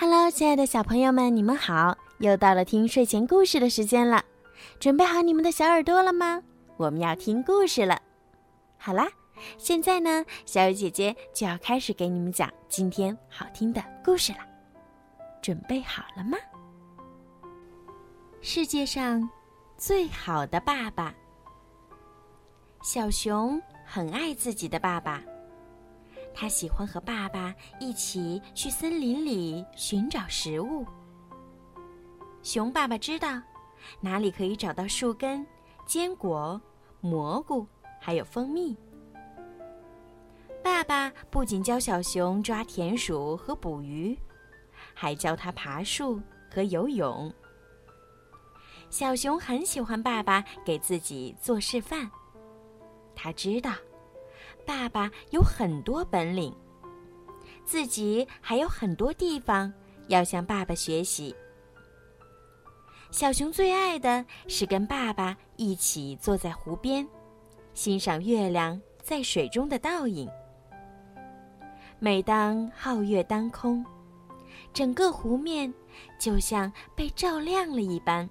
Hello，亲爱的小朋友们，你们好！又到了听睡前故事的时间了，准备好你们的小耳朵了吗？我们要听故事了。好啦，现在呢，小雨姐姐就要开始给你们讲今天好听的故事了。准备好了吗？世界上最好的爸爸，小熊很爱自己的爸爸。他喜欢和爸爸一起去森林里寻找食物。熊爸爸知道哪里可以找到树根、坚果、蘑菇，还有蜂蜜。爸爸不仅教小熊抓田鼠和捕鱼，还教他爬树和游泳。小熊很喜欢爸爸给自己做示范，他知道。爸爸有很多本领，自己还有很多地方要向爸爸学习。小熊最爱的是跟爸爸一起坐在湖边，欣赏月亮在水中的倒影。每当皓月当空，整个湖面就像被照亮了一般。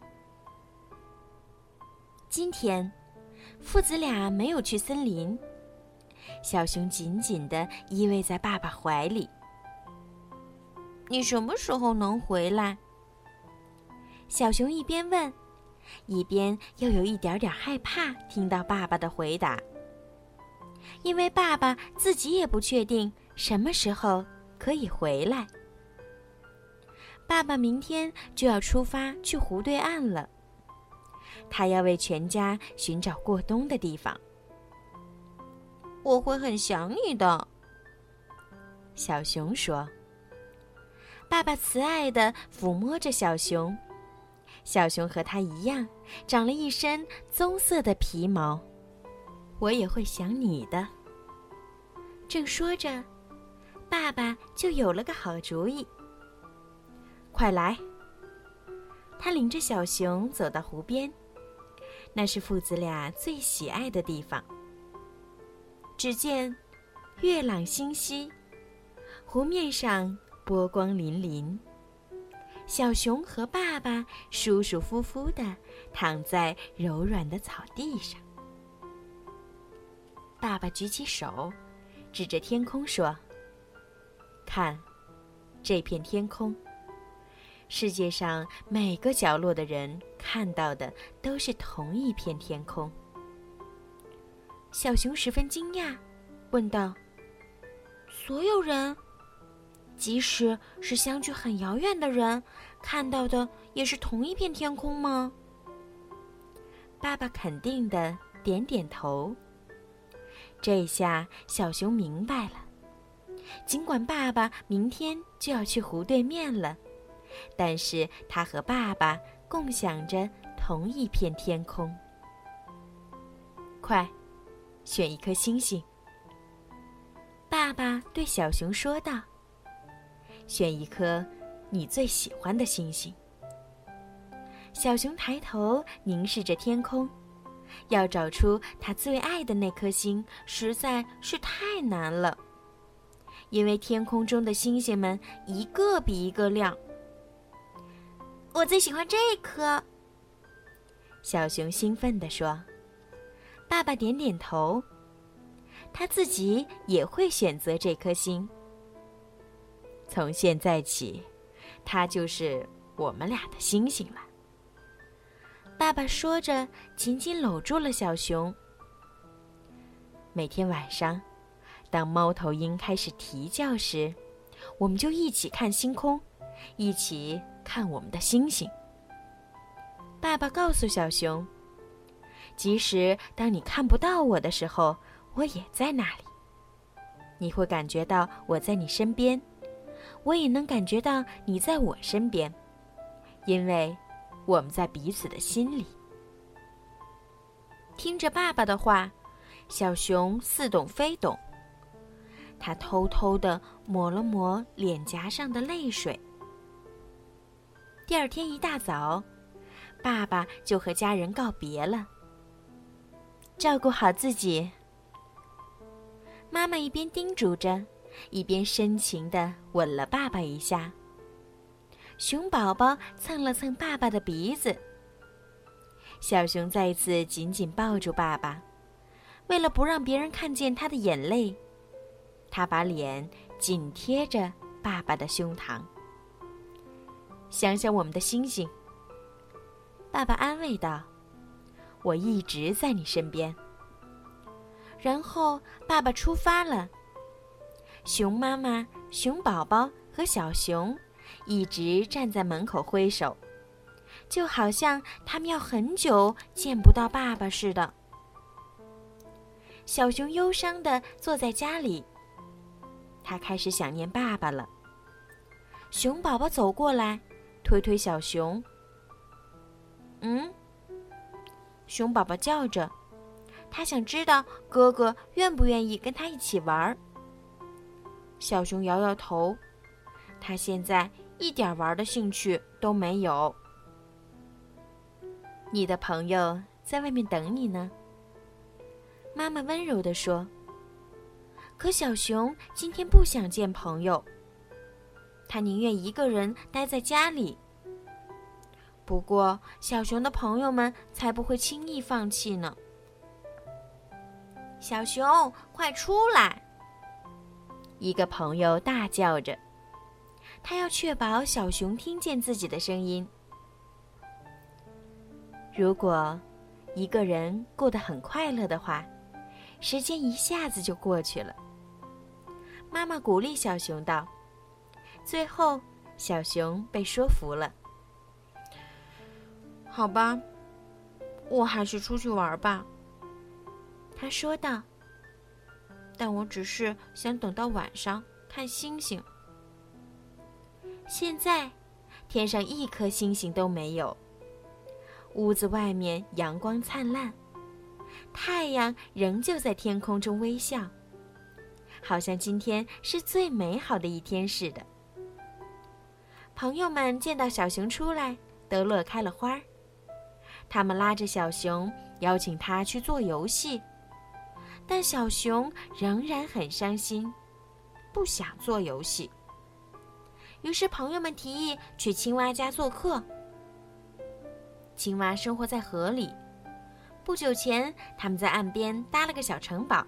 今天，父子俩没有去森林。小熊紧紧地依偎在爸爸怀里。你什么时候能回来？小熊一边问，一边又有一点点害怕听到爸爸的回答，因为爸爸自己也不确定什么时候可以回来。爸爸明天就要出发去湖对岸了，他要为全家寻找过冬的地方。我会很想你的，小熊说。爸爸慈爱的抚摸着小熊，小熊和他一样，长了一身棕色的皮毛。我也会想你的。正说着，爸爸就有了个好主意。快来！他领着小熊走到湖边，那是父子俩最喜爱的地方。只见月朗星稀，湖面上波光粼粼。小熊和爸爸舒舒服服的躺在柔软的草地上。爸爸举起手，指着天空说：“看，这片天空。世界上每个角落的人看到的都是同一片天空。”小熊十分惊讶，问道：“所有人，即使是相距很遥远的人，看到的也是同一片天空吗？”爸爸肯定的点点头。这下小熊明白了，尽管爸爸明天就要去湖对面了，但是他和爸爸共享着同一片天空。快！选一颗星星，爸爸对小熊说道：“选一颗你最喜欢的星星。”小熊抬头凝视着天空，要找出他最爱的那颗星，实在是太难了，因为天空中的星星们一个比一个亮。我最喜欢这颗，小熊兴奋地说。爸爸点点头，他自己也会选择这颗星。从现在起，它就是我们俩的星星了。爸爸说着，紧紧搂住了小熊。每天晚上，当猫头鹰开始啼叫时，我们就一起看星空，一起看我们的星星。爸爸告诉小熊。即使当你看不到我的时候，我也在那里。你会感觉到我在你身边，我也能感觉到你在我身边，因为我们在彼此的心里。听着爸爸的话，小熊似懂非懂。他偷偷的抹了抹脸颊上的泪水。第二天一大早，爸爸就和家人告别了。照顾好自己。妈妈一边叮嘱着，一边深情的吻了爸爸一下。熊宝宝蹭了蹭爸爸的鼻子。小熊再次紧紧抱住爸爸，为了不让别人看见他的眼泪，他把脸紧贴着爸爸的胸膛。想想我们的星星，爸爸安慰道：“我一直在你身边。”然后爸爸出发了。熊妈妈、熊宝宝和小熊一直站在门口挥手，就好像他们要很久见不到爸爸似的。小熊忧伤地坐在家里，他开始想念爸爸了。熊宝宝走过来，推推小熊。嗯，熊宝宝叫着。他想知道哥哥愿不愿意跟他一起玩。小熊摇摇头，他现在一点玩的兴趣都没有。你的朋友在外面等你呢。妈妈温柔地说。可小熊今天不想见朋友，他宁愿一个人待在家里。不过，小熊的朋友们才不会轻易放弃呢。小熊，快出来！一个朋友大叫着，他要确保小熊听见自己的声音。如果一个人过得很快乐的话，时间一下子就过去了。妈妈鼓励小熊道。最后，小熊被说服了。好吧，我还是出去玩吧。他说道：“但我只是想等到晚上看星星。现在，天上一颗星星都没有。屋子外面阳光灿烂，太阳仍旧在天空中微笑，好像今天是最美好的一天似的。”朋友们见到小熊出来，都乐开了花儿。他们拉着小熊，邀请他去做游戏。但小熊仍然很伤心，不想做游戏。于是朋友们提议去青蛙家做客。青蛙生活在河里，不久前他们在岸边搭了个小城堡。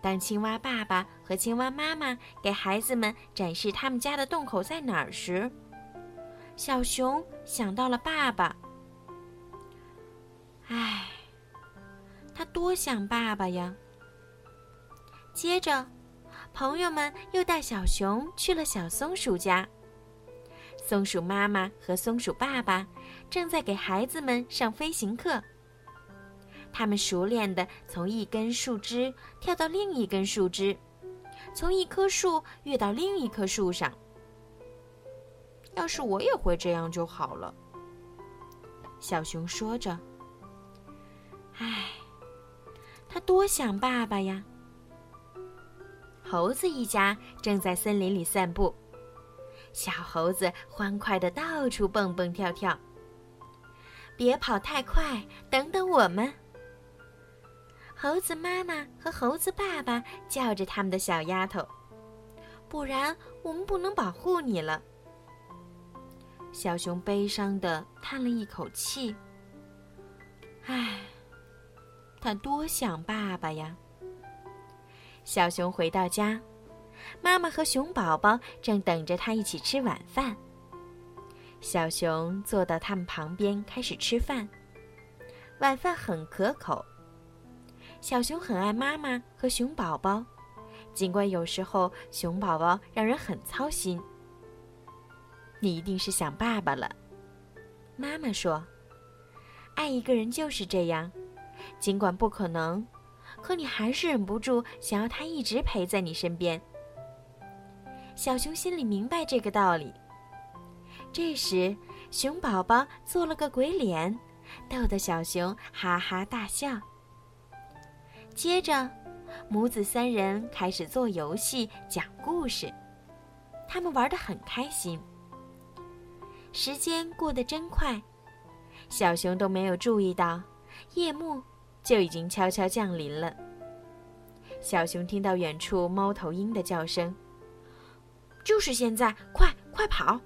当青蛙爸爸和青蛙妈妈给孩子们展示他们家的洞口在哪儿时，小熊想到了爸爸。唉。他多想爸爸呀！接着，朋友们又带小熊去了小松鼠家。松鼠妈妈和松鼠爸爸正在给孩子们上飞行课。他们熟练地从一根树枝跳到另一根树枝，从一棵树跃到另一棵树上。要是我也会这样就好了。小熊说着：“唉。”他多想爸爸呀！猴子一家正在森林里散步，小猴子欢快的到处蹦蹦跳跳。别跑太快，等等我们！猴子妈妈和猴子爸爸叫着他们的小丫头，不然我们不能保护你了。小熊悲伤的叹了一口气，唉。他多想爸爸呀！小熊回到家，妈妈和熊宝宝正等着他一起吃晚饭。小熊坐到他们旁边开始吃饭，晚饭很可口。小熊很爱妈妈和熊宝宝，尽管有时候熊宝宝让人很操心。你一定是想爸爸了，妈妈说：“爱一个人就是这样。”尽管不可能，可你还是忍不住想要他一直陪在你身边。小熊心里明白这个道理。这时，熊宝宝做了个鬼脸，逗得小熊哈哈大笑。接着，母子三人开始做游戏、讲故事，他们玩得很开心。时间过得真快，小熊都没有注意到。夜幕就已经悄悄降临了。小熊听到远处猫头鹰的叫声，就是现在，快快跑！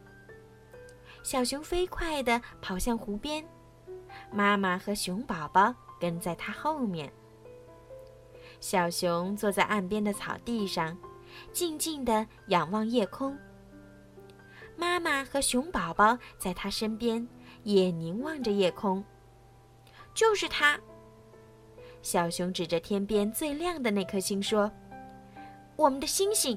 小熊飞快地跑向湖边，妈妈和熊宝宝跟在它后面。小熊坐在岸边的草地上，静静地仰望夜空。妈妈和熊宝宝在它身边，也凝望着夜空。就是它。小熊指着天边最亮的那颗星说：“我们的星星。”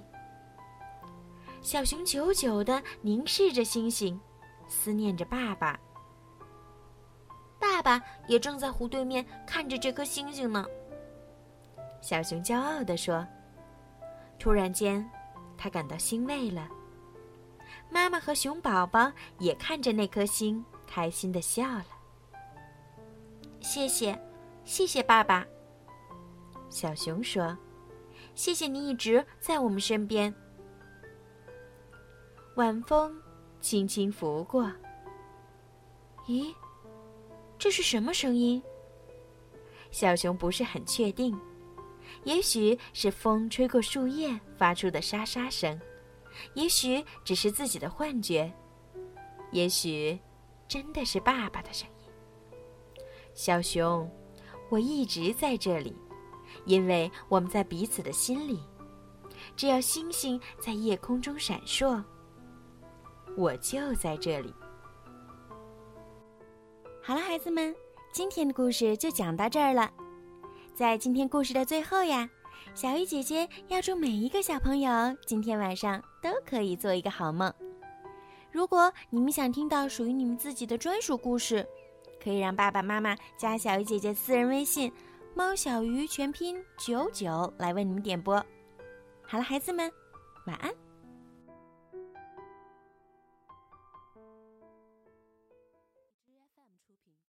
小熊久久地凝视着星星，思念着爸爸。爸爸也正在湖对面看着这颗星星呢。小熊骄傲地说：“突然间，他感到欣慰了。”妈妈和熊宝宝也看着那颗星，开心的笑了。谢谢，谢谢爸爸。小熊说：“谢谢你一直在我们身边。”晚风轻轻拂过。咦，这是什么声音？小熊不是很确定，也许是风吹过树叶发出的沙沙声，也许只是自己的幻觉，也许真的是爸爸的声音。小熊，我一直在这里，因为我们在彼此的心里。只要星星在夜空中闪烁。我就在这里。好了，孩子们，今天的故事就讲到这儿了。在今天故事的最后呀，小鱼姐姐要祝每一个小朋友今天晚上都可以做一个好梦。如果你们想听到属于你们自己的专属故事，可以让爸爸妈妈加小鱼姐姐私人微信“猫小鱼”全拼九九来为你们点播。好了，孩子们，晚安。